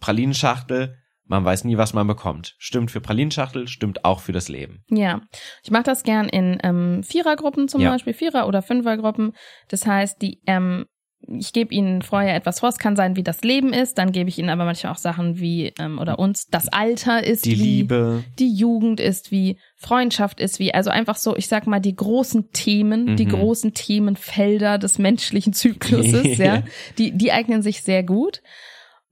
Pralinschachtel, man weiß nie, was man bekommt. Stimmt für Pralinschachtel, stimmt auch für das Leben. Ja, ich mache das gern in ähm, Vierergruppen zum Ja. Beispiel, Vierer- oder Fünfergruppen. Das heißt, die ähm, ich gebe ihnen vorher etwas vor. Es kann sein, wie das Leben ist. Dann gebe ich ihnen aber manchmal auch Sachen wie ähm, oder uns das Alter ist Die wie Liebe, die Jugend ist wie Freundschaft ist wie also einfach so ich sag mal die großen Themen die Mhm. großen Themenfelder des menschlichen Zykluses ja die die eignen sich sehr gut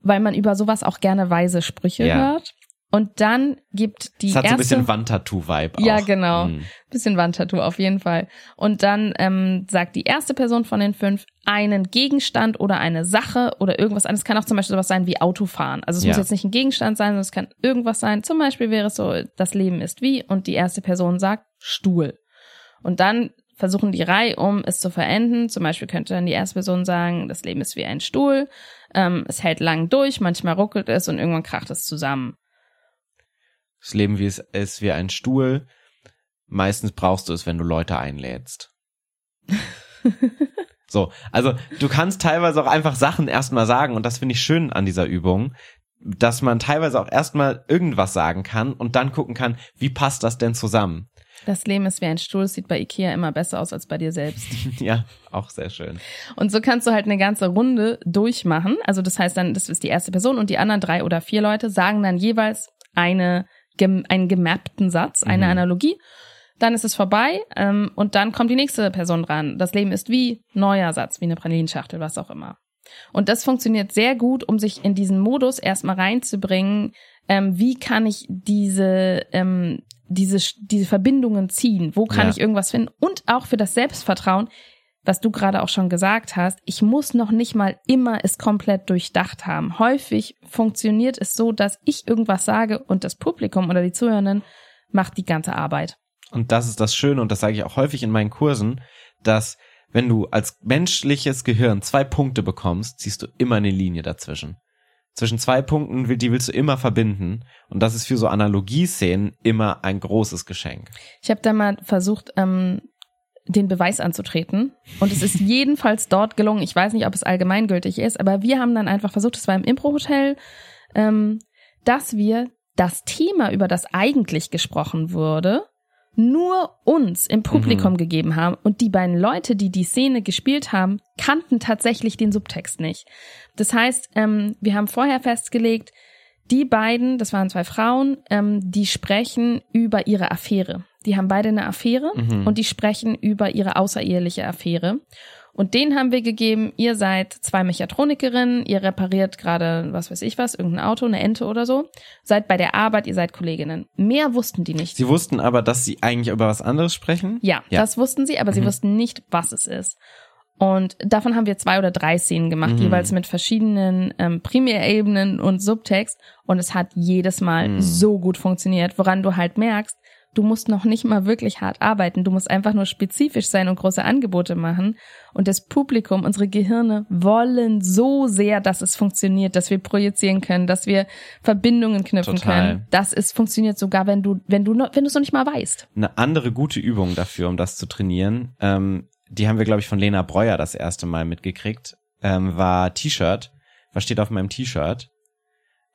weil man über sowas auch gerne weise Sprüche Ja. hört und dann gibt die das hat so ein erste bisschen Wandtattoo-Vibe Ja, genau. Mhm. bisschen Wandtattoo auf jeden Fall und dann ähm, sagt die erste Person von den fünf einen Gegenstand oder eine Sache oder irgendwas anderes. Es kann auch zum Beispiel sowas sein wie Autofahren. Also es Ja. muss jetzt nicht ein Gegenstand sein, sondern es kann irgendwas sein. Zum Beispiel wäre es so, das Leben ist wie und die erste Person sagt Stuhl. Und dann versuchen die Reihe, um es zu verenden. Zum Beispiel könnte dann die erste Person sagen, das Leben ist wie ein Stuhl. Ähm, es hält lang durch, manchmal ruckelt es und irgendwann kracht es zusammen. Das Leben wie es ist wie ein Stuhl. Meistens brauchst du es, wenn du Leute einlädst. so, also du kannst teilweise auch einfach Sachen erstmal sagen und das finde ich schön an dieser Übung, dass man teilweise auch erstmal irgendwas sagen kann und dann gucken kann, wie passt das denn zusammen? Das Leben ist wie ein Stuhl, sieht bei Ikea immer besser aus als bei dir selbst. ja, auch sehr schön. Und so kannst du halt eine ganze Runde durchmachen. Also das heißt dann, das ist die erste Person und die anderen drei oder vier Leute sagen dann jeweils eine, einen gemappten Satz, eine Mhm. Analogie. Dann ist es vorbei ähm, und dann kommt die nächste Person dran. Das Leben ist wie neuer Satz, wie eine Pralinschachtel, was auch immer. Und das funktioniert sehr gut, um sich in diesen Modus erstmal reinzubringen. Ähm, wie kann ich diese, ähm, diese, diese Verbindungen ziehen? Wo kann Ja. ich irgendwas finden? Und auch für das Selbstvertrauen was du gerade auch schon gesagt hast, ich muss noch nicht mal immer es komplett durchdacht haben. Häufig funktioniert es so, dass ich irgendwas sage und das Publikum oder die Zuhörenden macht die ganze Arbeit. Und das ist das Schöne, und das sage ich auch häufig in meinen Kursen, dass wenn du als menschliches Gehirn zwei Punkte bekommst, ziehst du immer eine Linie dazwischen. Zwischen zwei Punkten, die willst du immer verbinden. Und das ist für so Analogieszenen immer ein großes Geschenk. Ich habe da mal versucht, ähm, den Beweis anzutreten. Und es ist jedenfalls dort gelungen. Ich weiß nicht, ob es allgemeingültig ist, aber wir haben dann einfach versucht, es war im Impro-Hotel, ähm, dass wir das Thema, über das eigentlich gesprochen wurde, nur uns im Publikum mhm. gegeben haben und die beiden Leute, die die Szene gespielt haben, kannten tatsächlich den Subtext nicht. Das heißt, ähm, wir haben vorher festgelegt, die beiden, das waren zwei Frauen, ähm, die sprechen über ihre Affäre. Die haben beide eine Affäre mhm. und die sprechen über ihre außereheliche Affäre. Und den haben wir gegeben, ihr seid zwei Mechatronikerinnen, ihr repariert gerade, was weiß ich was, irgendein Auto, eine Ente oder so, seid bei der Arbeit, ihr seid Kolleginnen. Mehr wussten die nicht. Sie wussten aber, dass sie eigentlich über was anderes sprechen? Ja, ja. das wussten sie, aber mhm. sie wussten nicht, was es ist. Und davon haben wir zwei oder drei Szenen gemacht, mhm. jeweils mit verschiedenen ähm, Primärebenen und Subtext. Und es hat jedes Mal mhm. so gut funktioniert, woran du halt merkst, du musst noch nicht mal wirklich hart arbeiten. Du musst einfach nur spezifisch sein und große Angebote machen. Und das Publikum, unsere Gehirne wollen so sehr, dass es funktioniert, dass wir projizieren können, dass wir Verbindungen knüpfen Total. können. Das ist funktioniert sogar, wenn du, wenn du, wenn du es noch nicht mal weißt. Eine andere gute Übung dafür, um das zu trainieren, ähm, die haben wir, glaube ich, von Lena Breuer das erste Mal mitgekriegt, ähm, war T-Shirt. Was steht auf meinem T-Shirt?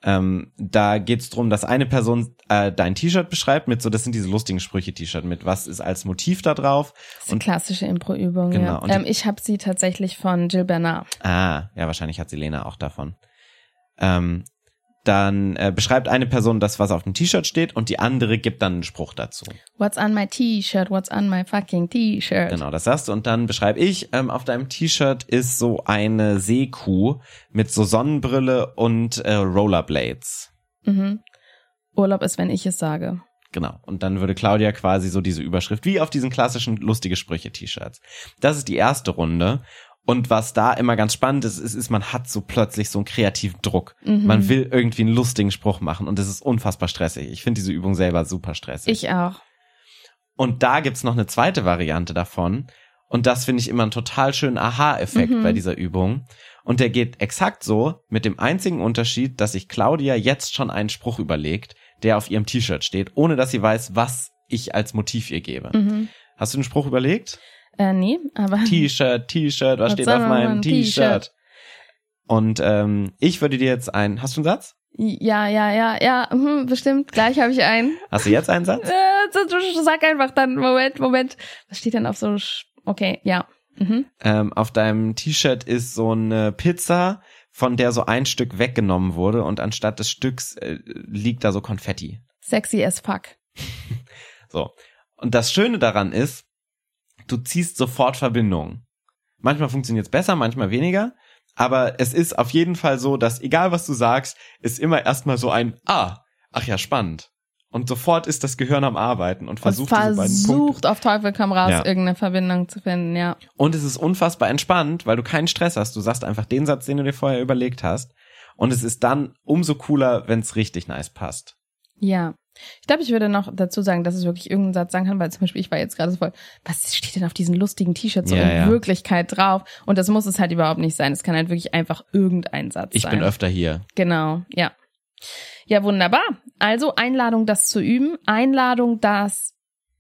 Ähm, da geht's drum, dass eine Person äh, dein T-Shirt beschreibt mit so, das sind diese lustigen Sprüche-T-Shirt mit was ist als Motiv da drauf. Das ist eine klassische Impro-Übung. Genau. Ja. Ähm, ich habe sie tatsächlich von Jill Bernard. Ah, ja, wahrscheinlich hat sie Lena auch davon. Ähm, dann äh, beschreibt eine Person das, was auf dem T-Shirt steht und die andere gibt dann einen Spruch dazu. What's on my T-Shirt? What's on my fucking T-Shirt? Genau, das sagst du und dann beschreibe ich, ähm, auf deinem T-Shirt ist so eine Seekuh mit so Sonnenbrille und äh, Rollerblades. Mhm. Urlaub ist, wenn ich es sage. Genau. Und dann würde Claudia quasi so diese Überschrift wie auf diesen klassischen lustige Sprüche T-Shirts. Das ist die erste Runde. Und was da immer ganz spannend ist, ist, ist man hat so plötzlich so einen kreativen Druck. Mhm. Man will irgendwie einen lustigen Spruch machen und es ist unfassbar stressig. Ich finde diese Übung selber super stressig. Ich auch. Und da gibt's noch eine zweite Variante davon. Und das finde ich immer einen total schönen Aha-Effekt mhm. bei dieser Übung. Und der geht exakt so, mit dem einzigen Unterschied, dass sich Claudia jetzt schon einen Spruch überlegt, der auf ihrem T-Shirt steht, ohne dass sie weiß, was ich als Motiv ihr gebe. Mhm. Hast du den Spruch überlegt? Äh, nee, aber. T-Shirt, T-Shirt, was, was steht auf meinem T-Shirt? Und ähm, ich würde dir jetzt ein. Hast du einen Satz? Ja, ja, ja, ja, hm, bestimmt. Gleich habe ich einen. Hast du jetzt einen Satz? Äh, sag einfach dann, Moment, Moment. Was steht denn auf so, okay, ja. Mhm. Ähm, auf deinem T-Shirt ist so eine Pizza, von der so ein Stück weggenommen wurde und anstatt des Stücks äh, liegt da so Konfetti. Sexy as fuck. so. Und das Schöne daran ist, du ziehst sofort Verbindungen. Manchmal funktioniert es besser, manchmal weniger. Aber es ist auf jeden Fall so, dass egal was du sagst, ist immer erstmal so ein Ah, ach ja, spannend. Und sofort ist das Gehirn am Arbeiten und versucht, und versucht auf Teufel komm raus, ja. irgendeine Verbindung zu finden, ja. Und es ist unfassbar entspannt, weil du keinen Stress hast. Du sagst einfach den Satz, den du dir vorher überlegt hast. Und es ist dann umso cooler, wenn es richtig nice passt. Ja. Ich glaube, ich würde noch dazu sagen, dass es wirklich irgendeinen Satz sagen kann, weil zum Beispiel ich war jetzt gerade so voll, was steht denn auf diesen lustigen T-Shirts so ja, in ja. Wirklichkeit drauf? Und das muss es halt überhaupt nicht sein. Es kann halt wirklich einfach irgendein Satz ich sein. Ich bin öfter hier. Genau, ja. Ja, wunderbar. Also Einladung, das zu üben. Einladung, dass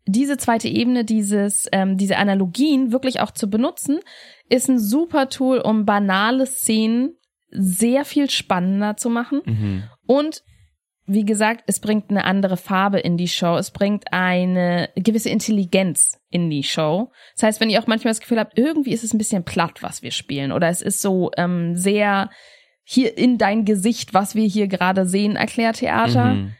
diese zweite Ebene, dieses, ähm, diese Analogien wirklich auch zu benutzen, ist ein super Tool, um banale Szenen sehr viel spannender zu machen mhm. und wie gesagt, es bringt eine andere Farbe in die Show. Es bringt eine gewisse Intelligenz in die Show. Das heißt, wenn ihr auch manchmal das Gefühl habt, irgendwie ist es ein bisschen platt, was wir spielen, oder es ist so ähm, sehr hier in dein Gesicht, was wir hier gerade sehen, Erklärtheater. Mhm.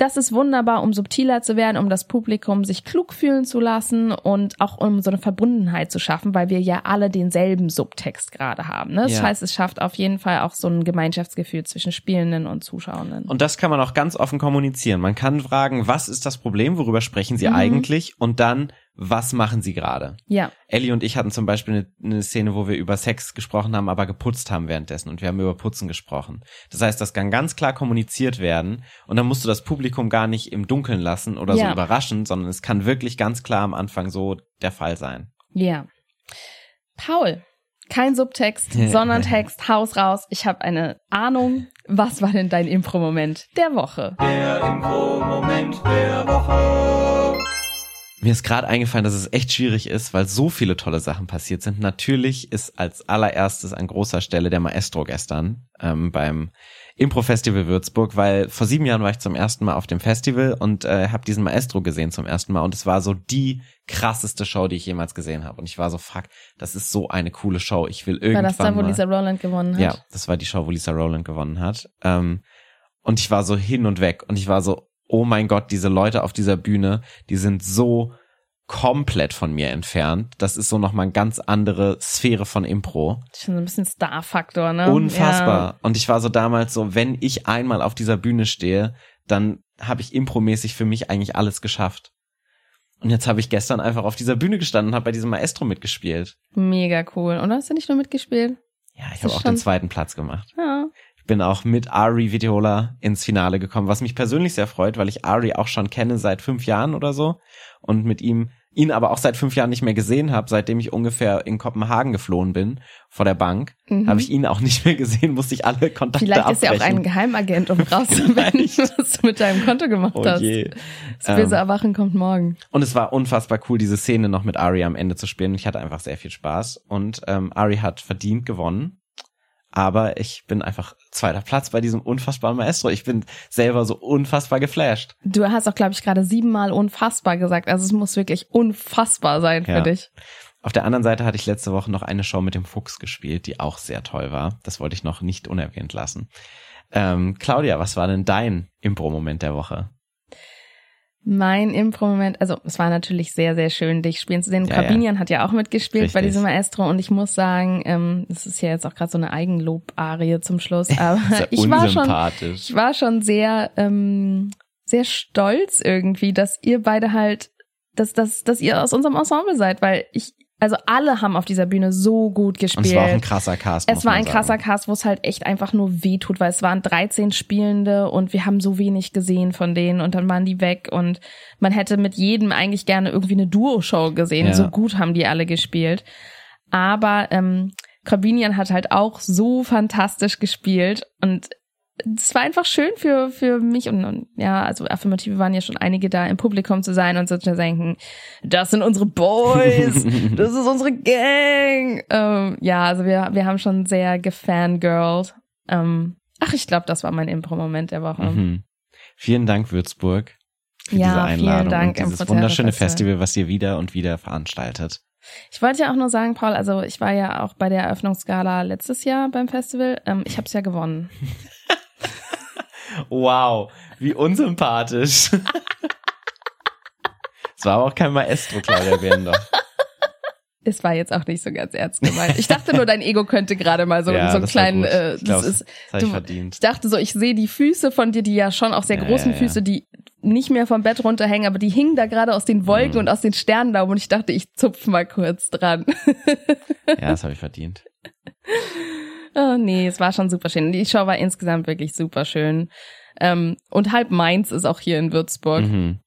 Das ist wunderbar, um subtiler zu werden, um das Publikum sich klug fühlen zu lassen und auch um so eine Verbundenheit zu schaffen, weil wir ja alle denselben Subtext gerade haben. Ne? Das ja. heißt, es schafft auf jeden Fall auch so ein Gemeinschaftsgefühl zwischen Spielenden und Zuschauenden. Und das kann man auch ganz offen kommunizieren. Man kann fragen, was ist das Problem, worüber sprechen Sie mhm. eigentlich? Und dann was machen sie gerade? Ja. Ellie und ich hatten zum Beispiel eine, eine, Szene, wo wir über Sex gesprochen haben, aber geputzt haben währenddessen und wir haben über Putzen gesprochen. Das heißt, das kann ganz klar kommuniziert werden und dann musst du das Publikum gar nicht im Dunkeln lassen oder Ja. so überraschen, sondern es kann wirklich ganz klar am Anfang so der Fall sein. Ja. Paul, kein Subtext, sondern Text, Haus raus. Ich habe eine Ahnung. Was war denn dein Impro-Moment der Woche? Der Impro-Moment der Woche. Mir ist gerade eingefallen, dass es echt schwierig ist, weil so viele tolle Sachen passiert sind. Natürlich ist als allererstes an großer Stelle der Maestro gestern ähm, beim Impro-Festival Würzburg, weil vor sieben Jahren war ich zum ersten Mal auf dem Festival und äh, habe diesen Maestro gesehen zum ersten Mal und es war so die krasseste Show, die ich jemals gesehen habe. Und ich war so, fuck, das ist so eine coole Show. Ich will irgendwann War das da, wo Lisa Rowland gewonnen hat? ja, das war die Show, wo Lisa Rowland gewonnen hat. Ähm, und ich war so hin und weg und ich war so, oh mein Gott, diese Leute auf dieser Bühne, die sind so komplett von mir entfernt. Das ist so nochmal eine ganz andere Sphäre von Impro. Schon so ein bisschen Star-Faktor, ne? Unfassbar. Und ich war so damals so, wenn ich einmal auf dieser Bühne stehe, dann habe ich impromäßig für mich eigentlich alles geschafft. Und jetzt habe ich gestern einfach auf dieser Bühne gestanden und habe bei diesem Maestro mitgespielt. Ja, mega cool. Und hast du nicht nur mitgespielt? Ja, ich habe auch den zweiten Platz gemacht. Ja. Ich bin auch mit Ari Viteola ins Finale gekommen, was mich persönlich sehr freut, weil ich Ari auch schon kenne seit fünf Jahren oder so und mit ihm ihn aber auch seit fünf Jahren nicht mehr gesehen habe, seitdem ich ungefähr in Kopenhagen geflohen bin vor der Bank, Mhm. habe ich ihn auch nicht mehr gesehen, musste ich alle Kontakte Vielleicht ist er auch abbrechen. ein Geheimagent, um rauszufinden, was du mit deinem Konto gemacht oh hast. je. Das böse Ähm, Erwachen kommt morgen. Und es war unfassbar cool, diese Szene noch mit Ari am Ende zu spielen. Ich hatte einfach sehr viel Spaß und ähm, Ari hat verdient gewonnen. Aber ich bin einfach zweiter Platz bei diesem unfassbaren Maestro. Ich bin selber so unfassbar geflasht. Du hast auch, glaube ich, gerade siebenmal unfassbar gesagt. Also es muss wirklich unfassbar sein für Ja. dich. Auf der anderen Seite hatte ich letzte Woche noch eine Show mit dem Fuchs gespielt, die auch sehr toll war. Das wollte ich noch nicht unerwähnt lassen. Ähm, Claudia, was war denn dein Impro-Moment der Woche? Mein Impro-Moment, also es war natürlich sehr, sehr schön, dich spielen zu sehen. Ja, Corbinian hat ja auch mitgespielt bei Richtig. diesem Maestro und ich muss sagen, ähm, es ist ja jetzt auch gerade so eine Eigenlob-Arie zum Schluss, aber Sehr ich war schon, ich war schon sehr, ähm, sehr stolz irgendwie, dass ihr beide halt, dass, dass, dass ihr aus unserem Ensemble seid, weil ich, also alle haben auf dieser Bühne so gut gespielt. Und es war auch ein krasser Cast. Es war ein sagen. krasser Cast, wo es halt echt einfach nur wehtut, weil es waren 13 Spielende und wir haben so wenig gesehen von denen und dann waren die weg und man hätte mit jedem eigentlich gerne irgendwie eine Duo-Show gesehen. Ja. So gut haben die alle gespielt. Aber ähm, Corbinian hat halt auch so fantastisch gespielt und es war einfach schön für, für mich und, und ja, also Affirmative waren ja schon einige da im Publikum zu sein und so zu denken, das sind unsere Boys, das ist unsere Gang. Ähm, ja, also wir, wir haben schon sehr gefangirlt. Ähm, ach, ich glaube, das war mein Impro-Moment der Woche. Mhm. Vielen Dank, Würzburg, für Ja, diese vielen Einladung Dank, und dieses wunderschöne Festival. Festival, was ihr wieder und wieder veranstaltet. Ich wollte ja auch nur sagen, Paul, also ich war ja auch bei der Eröffnungsgala letztes Jahr beim Festival. Ähm, ich habe es ja gewonnen. Wow, wie unsympathisch. Es war aber auch kein Maestro, Claudia Behrendorf. Es war jetzt auch nicht so ganz ernst gemeint. Ich dachte nur, dein Ego könnte gerade mal so, Ja, so einen das kleinen, äh, Ich glaub, das ist, Das ich du- verdient. ich dachte so, ich sehe die Füße von dir, die ja schon auch sehr Ja, großen ja. Füße, die nicht mehr vom Bett runterhängen, aber die hingen da gerade aus den Wolken Mhm. und aus den Sternen da und ich dachte, ich zupf mal kurz dran. Ja, das habe ich verdient. Oh, nee, es war schon super schön. Die Show war insgesamt wirklich super schön. Ähm, und halb Mainz ist auch hier in Würzburg. Mhm.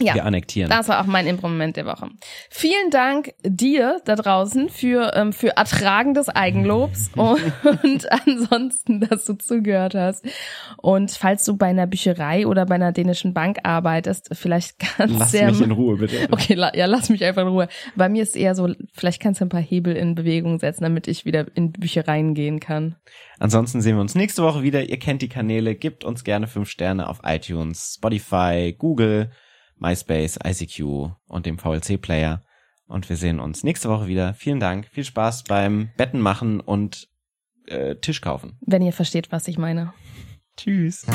Ja. Wir annektieren. Das war auch mein Impro-Moment der Woche. Vielen Dank dir da draußen für, ähm, für Ertragen des Eigenlobs und, und ansonsten, dass du zugehört hast. Und falls du bei einer Bücherei oder bei einer dänischen Bank arbeitest, vielleicht kannst Lass du ja mich mal- in Ruhe, bitte. Okay, la, ja, lass mich einfach in Ruhe. Bei mir ist eher so, vielleicht kannst du ein paar Hebel in Bewegung setzen, damit ich wieder in Büchereien gehen kann. Ansonsten sehen wir uns nächste Woche wieder. Ihr kennt die Kanäle. Gebt uns gerne fünf Sterne auf iTunes, Spotify, Google, MySpace, ICQ und dem VLC-Player. Und wir sehen uns nächste Woche wieder. Vielen Dank. Viel Spaß beim Betten machen und äh, Tisch kaufen. Wenn ihr versteht, was ich meine. Tschüss.